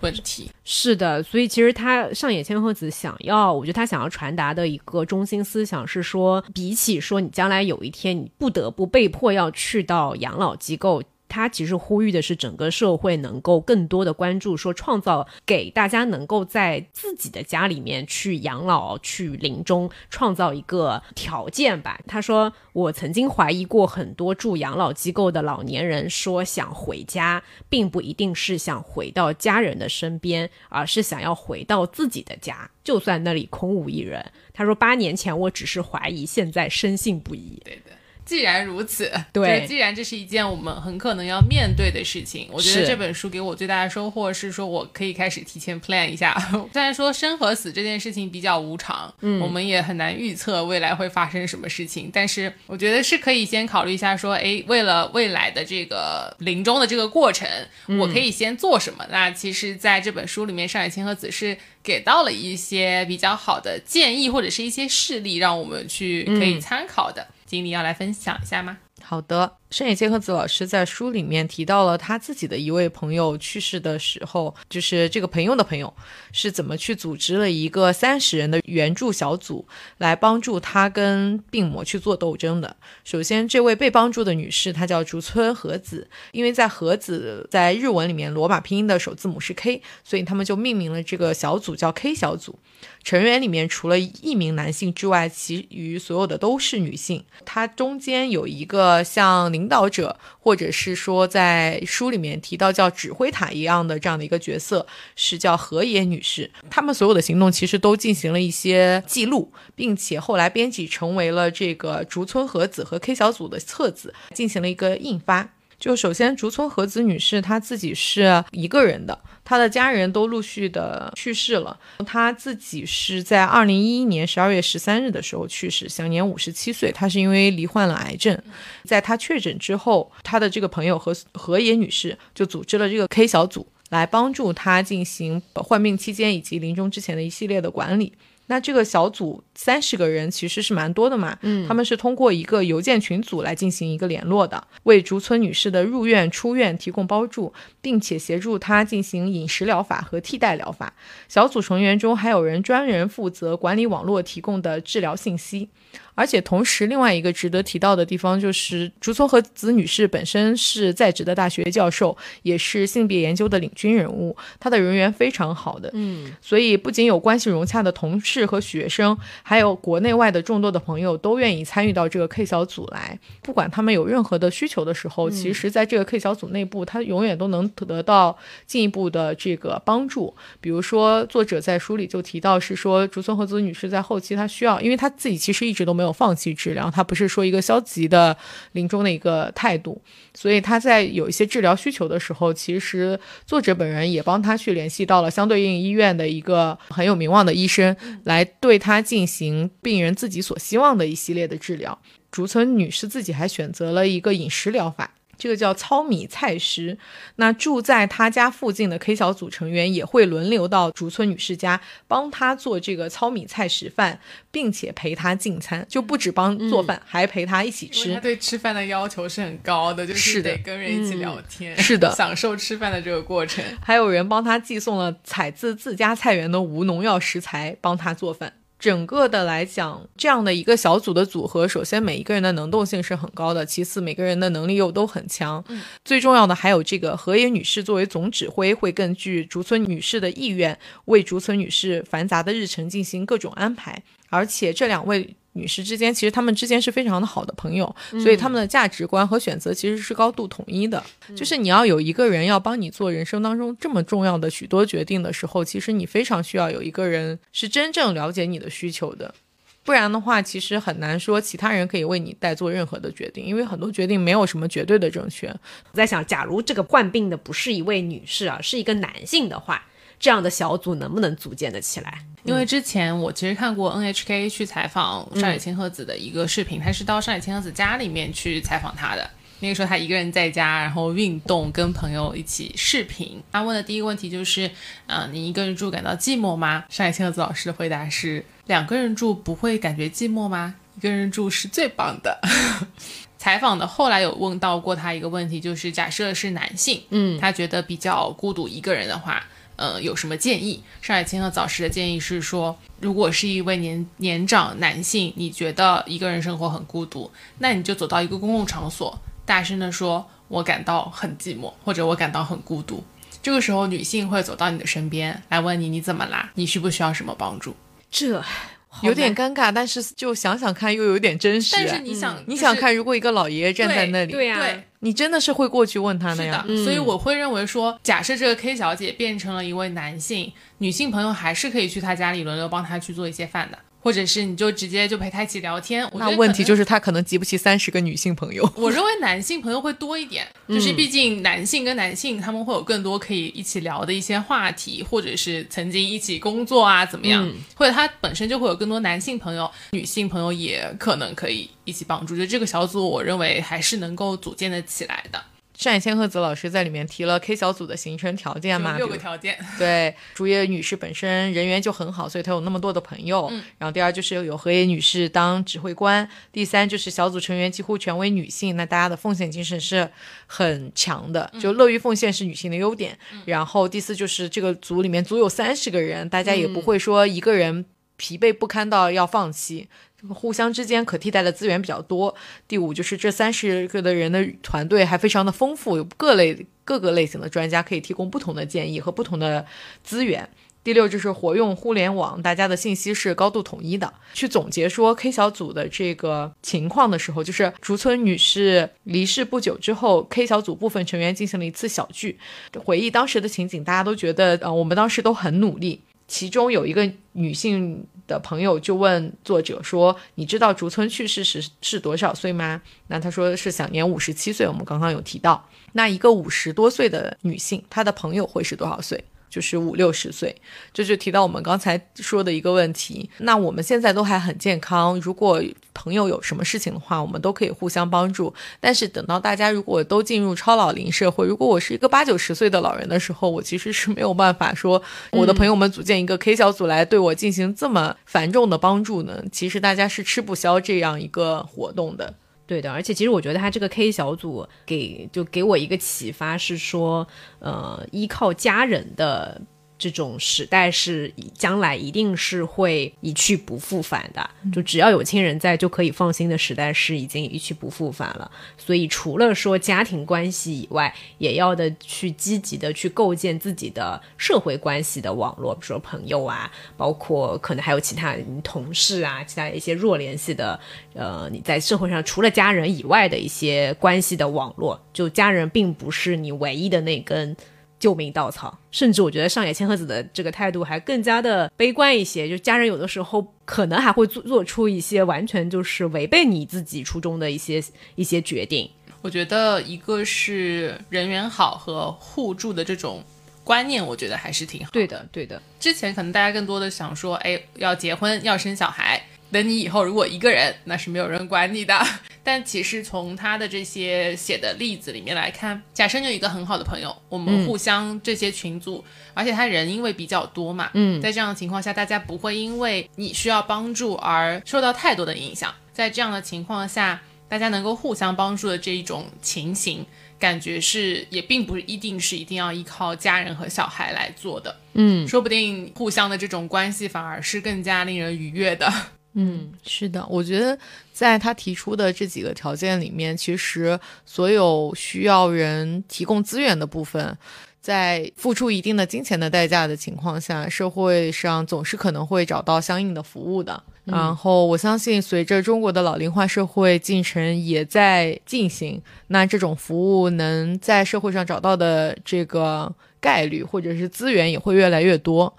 问题。是的，所以其实他上野千鹤子想要，我觉得他想要传达的一个中心思想是说，比起说你将来有一天你不得不被迫要去到养老机构。他其实呼吁的是整个社会能够更多的关注，说创造给大家能够在自己的家里面去养老、去临终，创造一个条件吧。他说：“我曾经怀疑过很多住养老机构的老年人，说想回家，并不一定是想回到家人的身边，而是想要回到自己的家，就算那里空无一人。”他说：“八年前我只是怀疑，现在深信不疑。”对的。既然如此，对，既然这是一件我们很可能要面对的事情，我觉得这本书给我最大的收获是说，我可以开始提前 plan 一下。虽然说生和死这件事情比较无常，嗯，我们也很难预测未来会发生什么事情，但是我觉得是可以先考虑一下，说，哎，为了未来的这个临终的这个过程，我可以先做什么？那其实，在这本书里面，上野千鹤子是给到了一些比较好的建议，或者是一些事例，让我们去可以参考的。经理要来分享一下吗？好的。深野千鹤子老师在书里面提到了他自己的一位朋友去世的时候，就是这个朋友的朋友是怎么去组织了一个三十人的援助小组来帮助他跟病魔去做斗争的。首先，这位被帮助的女士她叫竹村和子，因为在和子在日文里面罗马拼音的首字母是 K，所以他们就命名了这个小组叫 K 小组。成员里面除了一名男性之外，其余所有的都是女性。它中间有一个像领导者，或者是说在书里面提到叫指挥塔一样的这样的一个角色，是叫河野女士。他们所有的行动其实都进行了一些记录，并且后来编辑成为了这个竹村和子和 K 小组的册子，进行了一个印发。就首先，竹村和子女士她自己是一个人的，她的家人都陆续的去世了。她自己是在二零一一年十二月十三日的时候去世，享年五十七岁。她是因为罹患了癌症，在她确诊之后，她的这个朋友和和野女士就组织了这个 K 小组，来帮助她进行患病期间以及临终之前的一系列的管理。那这个小组三十个人其实是蛮多的嘛，嗯，他们是通过一个邮件群组来进行一个联络的，为竹村女士的入院、出院提供帮助，并且协助她进行饮食疗法和替代疗法。小组成员中还有人专人负责管理网络提供的治疗信息。而且同时，另外一个值得提到的地方就是，竹村和子女士本身是在职的大学教授，也是性别研究的领军人物，她的人缘非常好的。嗯，所以不仅有关系融洽的同事和学生，还有国内外的众多的朋友都愿意参与到这个 K 小组来。不管他们有任何的需求的时候，其实在这个 K 小组内部，他永远都能得到进一步的这个帮助。比如说，作者在书里就提到是说，竹村和子女士在后期她需要，因为她自己其实一直都没有。放弃治疗，她不是说一个消极的临终的一个态度，所以他在有一些治疗需求的时候，其实作者本人也帮他去联系到了相对应医院的一个很有名望的医生，来对他进行病人自己所希望的一系列的治疗。竹村女士自己还选择了一个饮食疗法。这个叫糙米菜食。那住在他家附近的 K 小组成员也会轮流到竹村女士家帮她做这个糙米菜食饭，并且陪她进餐，就不止帮做饭，还陪她一起吃。她对吃饭的要求是很高的，就是得跟人一起聊天，是的，享受吃饭的这个过程。还有人帮她寄送了采自自家菜园的无农药食材，帮她做饭。整个的来讲，这样的一个小组的组合，首先每一个人的能动性是很高的，其次每个人的能力又都很强。最重要的还有这个河野女士作为总指挥，会根据竹村女士的意愿，为竹村女士繁杂的日程进行各种安排，而且这两位。女士之间，其实她们之间是非常的好的朋友，所以他们的价值观和选择其实是高度统一的。就是你要有一个人要帮你做人生当中这么重要的许多决定的时候，其实你非常需要有一个人是真正了解你的需求的，不然的话，其实很难说其他人可以为你代做任何的决定，因为很多决定没有什么绝对的正确。我在想，假如这个患病的不是一位女士啊，是一个男性的话。这样的小组能不能组建得起来？因为之前我其实看过 NHK 去采访上野千鹤子的一个视频，他是到上野千鹤子家里面去采访他的。那个时候他一个人在家，然后运动，跟朋友一起视频。他问的第一个问题就是：嗯，你一个人住感到寂寞吗？上野千鹤子老师的回答是：两个人住不会感觉寂寞吗？一个人住是最棒的。采访的后来有问到过他一个问题，就是假设是男性，嗯，他觉得比较孤独一个人的话。呃，有什么建议？上海青和早时的建议是说，如果是一位年年长男性，你觉得一个人生活很孤独，那你就走到一个公共场所，大声的说：“我感到很寂寞，或者我感到很孤独。”这个时候，女性会走到你的身边来问你：“你怎么啦？你需不需要什么帮助？”这。有点尴尬，但是就想想看，又有点真实。但是你想，你想看，如果一个老爷爷站在那里，对呀，你真的是会过去问他的呀。所以我会认为说，假设这个 K 小姐变成了一位男性，女性朋友还是可以去他家里轮流帮他去做一些饭的。或者是你就直接就陪他一起聊天，那问题就是他可能集不齐三十个女性朋友。我认为男性朋友会多一点，就是毕竟男性跟男性他们会有更多可以一起聊的一些话题，或者是曾经一起工作啊怎么样，或者他本身就会有更多男性朋友，女性朋友也可能可以一起帮助。就这个小组，我认为还是能够组建的起来的。上野千鹤子老师在里面提了 K 小组的形成条件嘛？六个条件。对，竹叶女士本身人缘就很好，所以她有那么多的朋友。嗯。然后第二就是有河野女士当指挥官，第三就是小组成员几乎全为女性，那大家的奉献精神是很强的，就乐于奉献是女性的优点。然后第四就是这个组里面足有三十个人，大家也不会说一个人疲惫不堪到要放弃。互相之间可替代的资源比较多。第五就是这三十个的人的团队还非常的丰富，有各类各个类型的专家可以提供不同的建议和不同的资源。第六就是活用互联网，大家的信息是高度统一的。去总结说 K 小组的这个情况的时候，就是竹村女士离世不久之后，K 小组部分成员进行了一次小聚，回忆当时的情景，大家都觉得呃我们当时都很努力。其中有一个女性。的朋友就问作者说：“你知道竹村去世时是多少岁吗？”那他说是享年五十七岁。我们刚刚有提到，那一个五十多岁的女性，她的朋友会是多少岁？就是五六十岁，这就提到我们刚才说的一个问题。那我们现在都还很健康，如果朋友有什么事情的话，我们都可以互相帮助。但是等到大家如果都进入超老龄社会，如果我是一个八九十岁的老人的时候，我其实是没有办法说我的朋友们组建一个 K 小组来对我进行这么繁重的帮助呢。其实大家是吃不消这样一个活动的。对的，而且其实我觉得他这个 K 小组给就给我一个启发是说，呃，依靠家人的。这种时代是将来一定是会一去不复返的，就只要有亲人在就可以放心的时代是已经一去不复返了。所以除了说家庭关系以外，也要的去积极的去构建自己的社会关系的网络，比如说朋友啊，包括可能还有其他同事啊，其他一些弱联系的，呃，你在社会上除了家人以外的一些关系的网络，就家人并不是你唯一的那根。救命稻草，甚至我觉得上野千鹤子的这个态度还更加的悲观一些。就家人有的时候可能还会做做出一些完全就是违背你自己初衷的一些一些决定。我觉得一个是人缘好和互助的这种观念，我觉得还是挺好。对的，对的。之前可能大家更多的想说，哎，要结婚要生小孩，等你以后如果一个人，那是没有人管你的。但其实从他的这些写的例子里面来看，假设你有一个很好的朋友，我们互相这些群组，而且他人因为比较多嘛，嗯，在这样的情况下，大家不会因为你需要帮助而受到太多的影响。在这样的情况下，大家能够互相帮助的这一种情形，感觉是也并不一定是一定要依靠家人和小孩来做的，嗯，说不定互相的这种关系反而是更加令人愉悦的。嗯，是的，我觉得在他提出的这几个条件里面，其实所有需要人提供资源的部分，在付出一定的金钱的代价的情况下，社会上总是可能会找到相应的服务的。然后我相信，随着中国的老龄化社会进程也在进行，那这种服务能在社会上找到的这个概率或者是资源也会越来越多。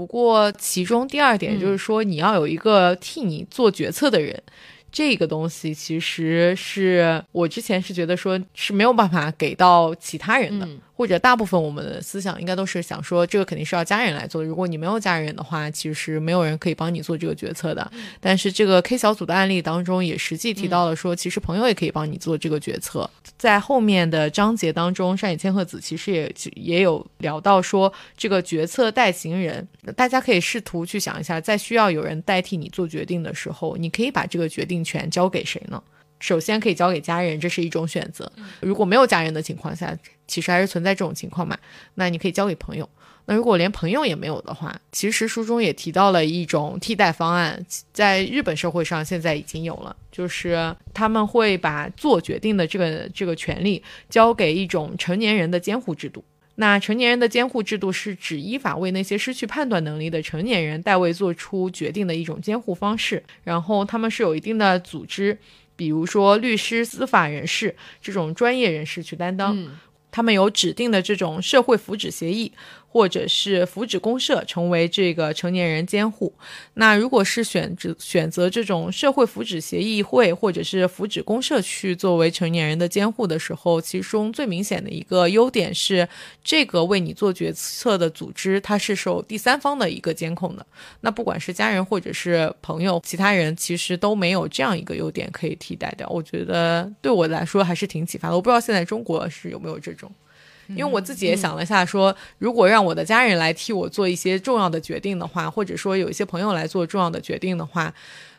不过，其中第二点就是说，你要有一个替你做决策的人，这个东西其实是我之前是觉得说是没有办法给到其他人的。或者大部分我们的思想应该都是想说，这个肯定是要家人来做。如果你没有家人的话，其实没有人可以帮你做这个决策的。但是这个 K 小组的案例当中也实际提到了说，其实朋友也可以帮你做这个决策。在后面的章节当中，山野千鹤子其实也也有聊到说，这个决策代行人，大家可以试图去想一下，在需要有人代替你做决定的时候，你可以把这个决定权交给谁呢？首先可以交给家人，这是一种选择。如果没有家人的情况下，其实还是存在这种情况嘛。那你可以交给朋友。那如果连朋友也没有的话，其实书中也提到了一种替代方案，在日本社会上现在已经有了，就是他们会把做决定的这个这个权利交给一种成年人的监护制度。那成年人的监护制度是指依法为那些失去判断能力的成年人代为做出决定的一种监护方式。然后他们是有一定的组织。比如说律师、司法人士这种专业人士去担当，他们有指定的这种社会福祉协议。或者是福祉公社成为这个成年人监护，那如果是选择选择这种社会福祉协议会或者是福祉公社去作为成年人的监护的时候，其中最明显的一个优点是，这个为你做决策的组织它是受第三方的一个监控的。那不管是家人或者是朋友，其他人其实都没有这样一个优点可以替代掉。我觉得对我来说还是挺启发的。我不知道现在中国是有没有这种。因为我自己也想了下，说如果让我的家人来替我做一些重要的决定的话，或者说有一些朋友来做重要的决定的话，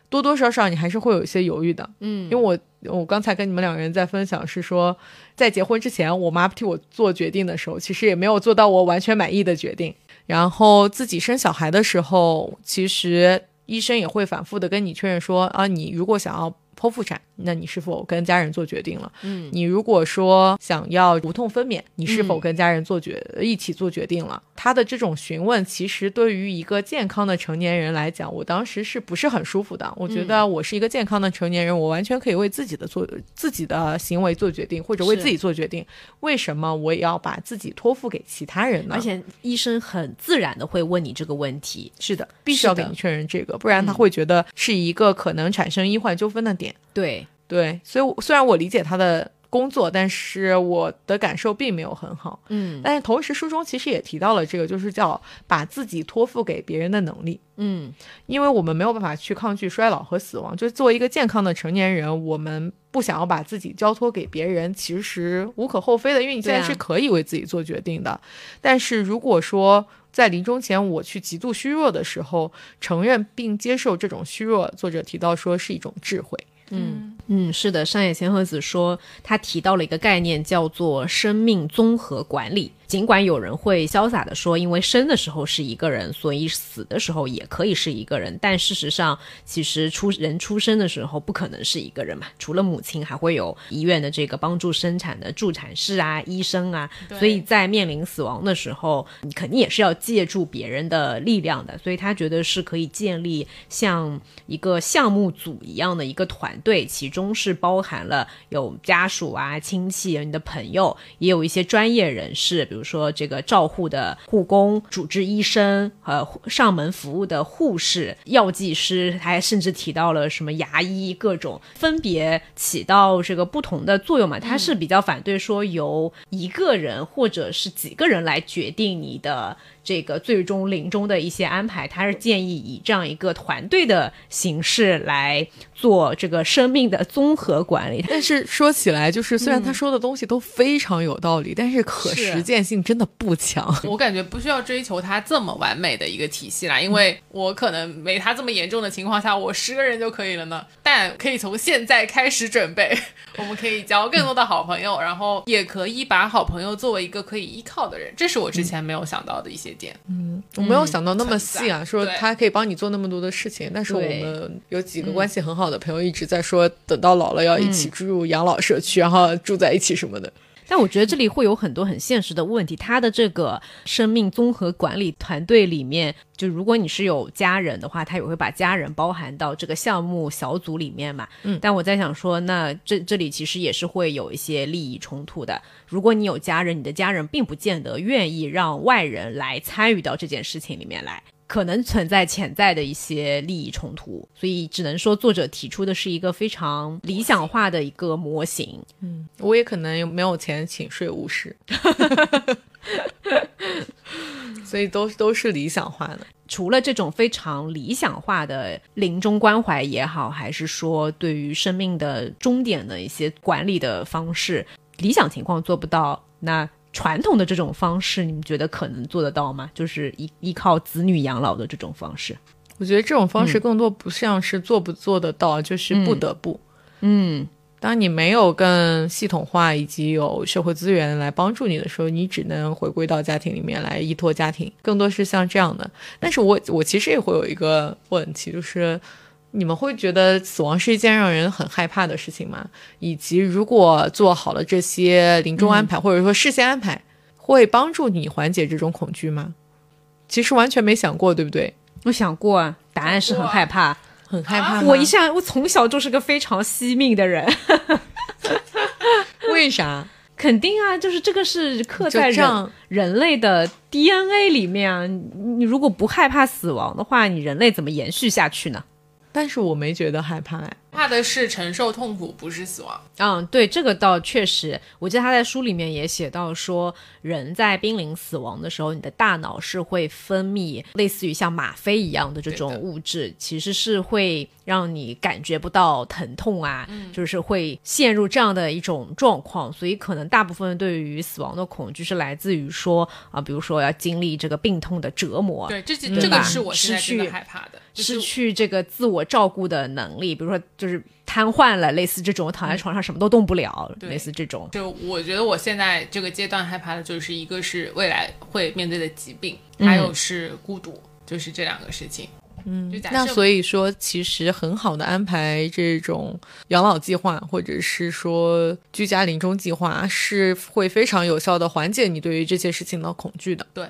多多少少你还是会有一些犹豫的。嗯，因为我我刚才跟你们两个人在分享是说，在结婚之前，我妈替我做决定的时候，其实也没有做到我完全满意的决定。然后自己生小孩的时候，其实医生也会反复的跟你确认说啊，你如果想要。剖腹产，那你是否跟家人做决定了？嗯，你如果说想要无痛分娩，你是否跟家人做决一起做决定了？他的这种询问，其实对于一个健康的成年人来讲，我当时是不是很舒服的？我觉得我是一个健康的成年人，我完全可以为自己的做自己的行为做决定，或者为自己做决定。为什么我也要把自己托付给其他人呢？而且医生很自然的会问你这个问题。是的，必须要给你确认这个，不然他会觉得是一个可能产生医患纠纷的点。对对，所以虽然我理解他的工作，但是我的感受并没有很好。嗯，但是同时书中其实也提到了这个，就是叫把自己托付给别人的能力。嗯，因为我们没有办法去抗拒衰老和死亡，就作为一个健康的成年人，我们不想要把自己交托给别人，其实无可厚非的，因为你现在是可以为自己做决定的。但是如果说在临终前我去极度虚弱的时候，承认并接受这种虚弱，作者提到说是一种智慧。嗯嗯，是的，上野千鹤子说，他提到了一个概念，叫做生命综合管理。尽管有人会潇洒的说，因为生的时候是一个人，所以死的时候也可以是一个人。但事实上，其实出人出生的时候不可能是一个人嘛，除了母亲，还会有医院的这个帮助生产的助产士啊、医生啊。所以在面临死亡的时候，你肯定也是要借助别人的力量的。所以他觉得是可以建立像一个项目组一样的一个团队，其中是包含了有家属啊、亲戚、你的朋友，也有一些专业人士，比如。说这个照护的护工、主治医生和上门服务的护士、药剂师，还甚至提到了什么牙医，各种分别起到这个不同的作用嘛？他是比较反对说由一个人或者是几个人来决定你的这个最终临终的一些安排，他是建议以这样一个团队的形式来做这个生命的综合管理。但是说起来，就是虽然他说的东西都非常有道理，但是可实践性真的不强。我感觉不需要追求他这么完美的一个体系啦，因为我可能没他这么严重的情况下，我十个人就可以了呢。但可以从现在开始准备，我们可以交更多的好朋友，然后也可以把好朋友作为一个可以依靠的人，这是我之前没有想到的一些点。嗯，我没有想到那么细啊，说他可以帮你做那么多的事情。但是我们有几个关系很好的朋友一直在说，等到老了要一起住入养老社区，然后住在一起什么的。但我觉得这里会有很多很现实的问题。他的这个生命综合管理团队里面，就如果你是有家人的话，他也会把家人包含到这个项目小组里面嘛。嗯。但我在想说，那这这里其实也是会有一些利益冲突的。如果你有家人，你的家人并不见得愿意让外人来参与到这件事情里面来。可能存在潜在的一些利益冲突，所以只能说作者提出的是一个非常理想化的一个模型。嗯，我也可能没有钱请税务师，所以都都是理想化的。除了这种非常理想化的临终关怀也好，还是说对于生命的终点的一些管理的方式，理想情况做不到，那。传统的这种方式，你们觉得可能做得到吗？就是依依靠子女养老的这种方式，我觉得这种方式更多不像是做不做得到，就是不得不。嗯，当你没有更系统化以及有社会资源来帮助你的时候，你只能回归到家庭里面来依托家庭，更多是像这样的。但是我我其实也会有一个问题，就是。你们会觉得死亡是一件让人很害怕的事情吗？以及如果做好了这些临终安排，或者说事先安排，会帮助你缓解这种恐惧吗？其实完全没想过，对不对？我想过啊，答案是很害怕，很害怕。我一向我从小就是个非常惜命的人，为啥？肯定啊，就是这个是刻在人人类的 DNA 里面啊。你如果不害怕死亡的话，你人类怎么延续下去呢？但是我没觉得害怕哎。怕的是承受痛苦，不是死亡。嗯，对，这个倒确实，我记得他在书里面也写到说，人在濒临死亡的时候，你的大脑是会分泌类似于像吗啡一样的这种物质，其实是会让你感觉不到疼痛啊，就是会陷入这样的一种状况。所以可能大部分对于死亡的恐惧是来自于说啊，比如说要经历这个病痛的折磨，对，这这个是我失去害怕的，失去这个自我照顾的能力，比如说。就是瘫痪了，类似这种躺在床上什么都动不了，类似这种。就我觉得我现在这个阶段害怕的就是一个是未来会面对的疾病，还有是孤独，就是这两个事情。嗯，那所以说，其实很好的安排这种养老计划，或者是说居家临终计划，是会非常有效的缓解你对于这些事情的恐惧的。对。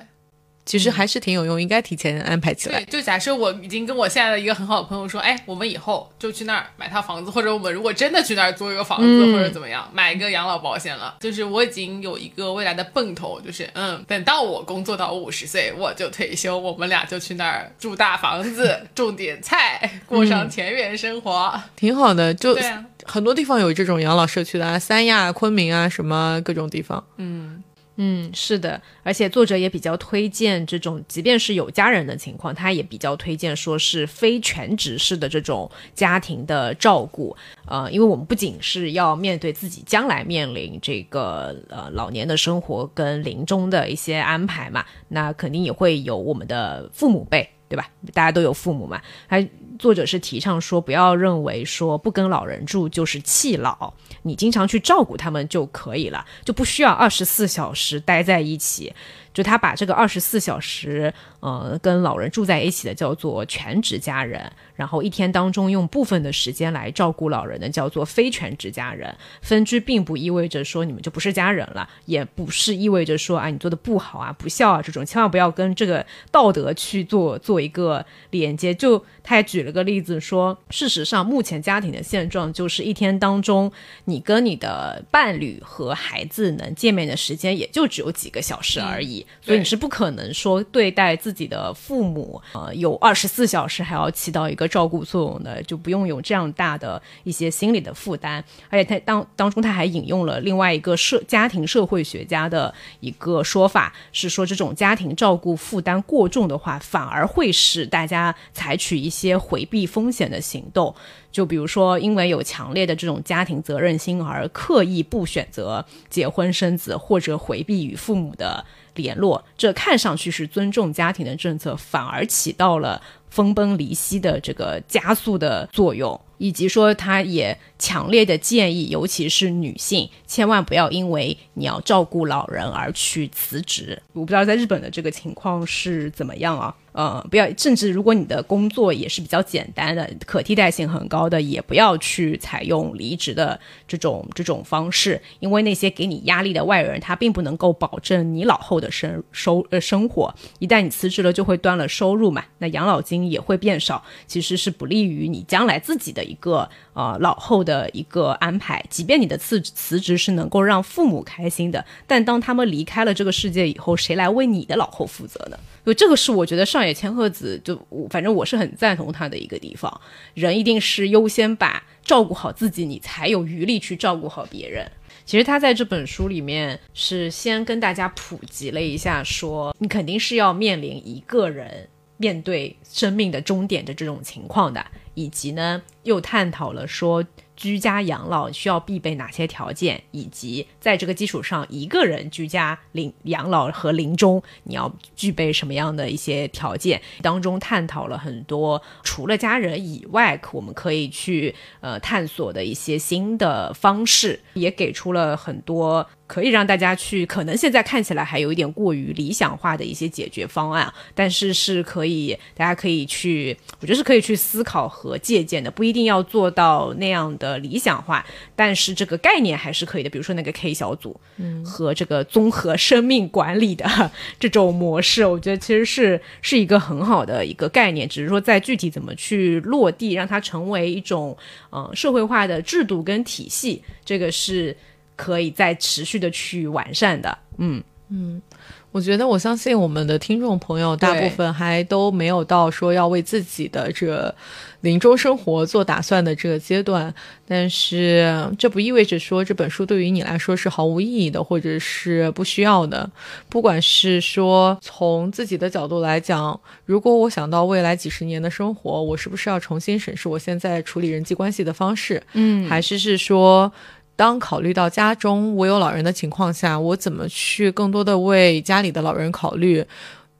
其实还是挺有用，应该提前安排起来。就假设我已经跟我现在的一个很好的朋友说，哎，我们以后就去那儿买套房子，或者我们如果真的去那儿租一个房子，或者怎么样，买一个养老保险了。就是我已经有一个未来的奔头，就是嗯，等到我工作到五十岁，我就退休，我们俩就去那儿住大房子，种点菜，过上田园生活，挺好的。就很多地方有这种养老社区的啊，三亚、昆明啊，什么各种地方，嗯。嗯，是的，而且作者也比较推荐这种，即便是有家人的情况，他也比较推荐说是非全职式的这种家庭的照顾。呃，因为我们不仅是要面对自己将来面临这个呃老年的生活跟临终的一些安排嘛，那肯定也会有我们的父母辈，对吧？大家都有父母嘛，还。作者是提倡说，不要认为说不跟老人住就是弃老，你经常去照顾他们就可以了，就不需要二十四小时待在一起。就他把这个二十四小时，呃，跟老人住在一起的叫做全职家人，然后一天当中用部分的时间来照顾老人的叫做非全职家人。分居并不意味着说你们就不是家人了，也不是意味着说啊你做的不好啊不孝啊这种，千万不要跟这个道德去做做一个连接。就他还举了个例子说，事实上目前家庭的现状就是一天当中你跟你的伴侣和孩子能见面的时间也就只有几个小时而已。力，所以你是不可能说对待自己的父母，呃，有二十四小时还要起到一个照顾作用的，就不用有这样大的一些心理的负担。而且他当当中他还引用了另外一个社家庭社会学家的一个说法，是说这种家庭照顾负担过重的话，反而会使大家采取一些回避风险的行动。就比如说，因为有强烈的这种家庭责任心而刻意不选择结婚生子，或者回避与父母的联络，这看上去是尊重家庭的政策，反而起到了分崩离析的这个加速的作用。以及说，他也强烈的建议，尤其是女性，千万不要因为你要照顾老人而去辞职。我不知道在日本的这个情况是怎么样啊？呃，不要，甚至如果你的工作也是比较简单的，可替代性很高的，也不要去采用离职的这种这种方式，因为那些给你压力的外人，他并不能够保证你老后的生收呃生活。一旦你辞职了，就会断了收入嘛，那养老金也会变少，其实是不利于你将来自己的一个呃老后的一个安排。即便你的辞辞职是能够让父母开心的，但当他们离开了这个世界以后，谁来为你的老后负责呢？就这个是我觉得上野千鹤子就反正我是很赞同他的一个地方，人一定是优先把照顾好自己，你才有余力去照顾好别人。其实他在这本书里面是先跟大家普及了一下，说你肯定是要面临一个人面对生命的终点的这种情况的，以及呢又探讨了说。居家养老需要必备哪些条件，以及在这个基础上，一个人居家临养老和临终，你要具备什么样的一些条件？当中探讨了很多除了家人以外，我们可以去呃探索的一些新的方式，也给出了很多。可以让大家去，可能现在看起来还有一点过于理想化的一些解决方案，但是是可以，大家可以去，我觉得是可以去思考和借鉴的，不一定要做到那样的理想化，但是这个概念还是可以的。比如说那个 K 小组，嗯，和这个综合生命管理的这种模式，我觉得其实是是一个很好的一个概念，只是说在具体怎么去落地，让它成为一种嗯社会化的制度跟体系，这个是。可以再持续的去完善的，嗯嗯，我觉得我相信我们的听众朋友大部分还都没有到说要为自己的这临终生活做打算的这个阶段，但是这不意味着说这本书对于你来说是毫无意义的，或者是不需要的。不管是说从自己的角度来讲，如果我想到未来几十年的生活，我是不是要重新审视我现在处理人际关系的方式？嗯，还是是说。当考虑到家中我有老人的情况下，我怎么去更多的为家里的老人考虑？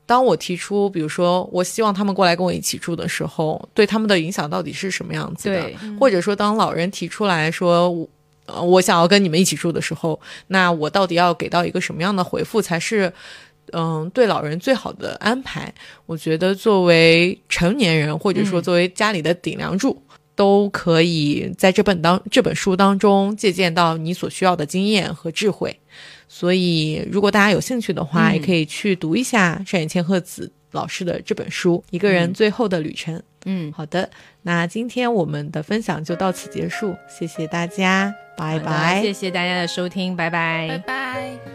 当我提出，比如说我希望他们过来跟我一起住的时候，对他们的影响到底是什么样子的？或者说，当老人提出来说，呃，我想要跟你们一起住的时候，那我到底要给到一个什么样的回复才是，嗯，对老人最好的安排？我觉得作为成年人，或者说作为家里的顶梁柱。都可以在这本当这本书当中借鉴到你所需要的经验和智慧，所以如果大家有兴趣的话，也可以去读一下山野千鹤子老师的这本书《一个人最后的旅程》。嗯，好的，那今天我们的分享就到此结束，谢谢大家，拜拜，谢谢大家的收听，拜拜，拜拜。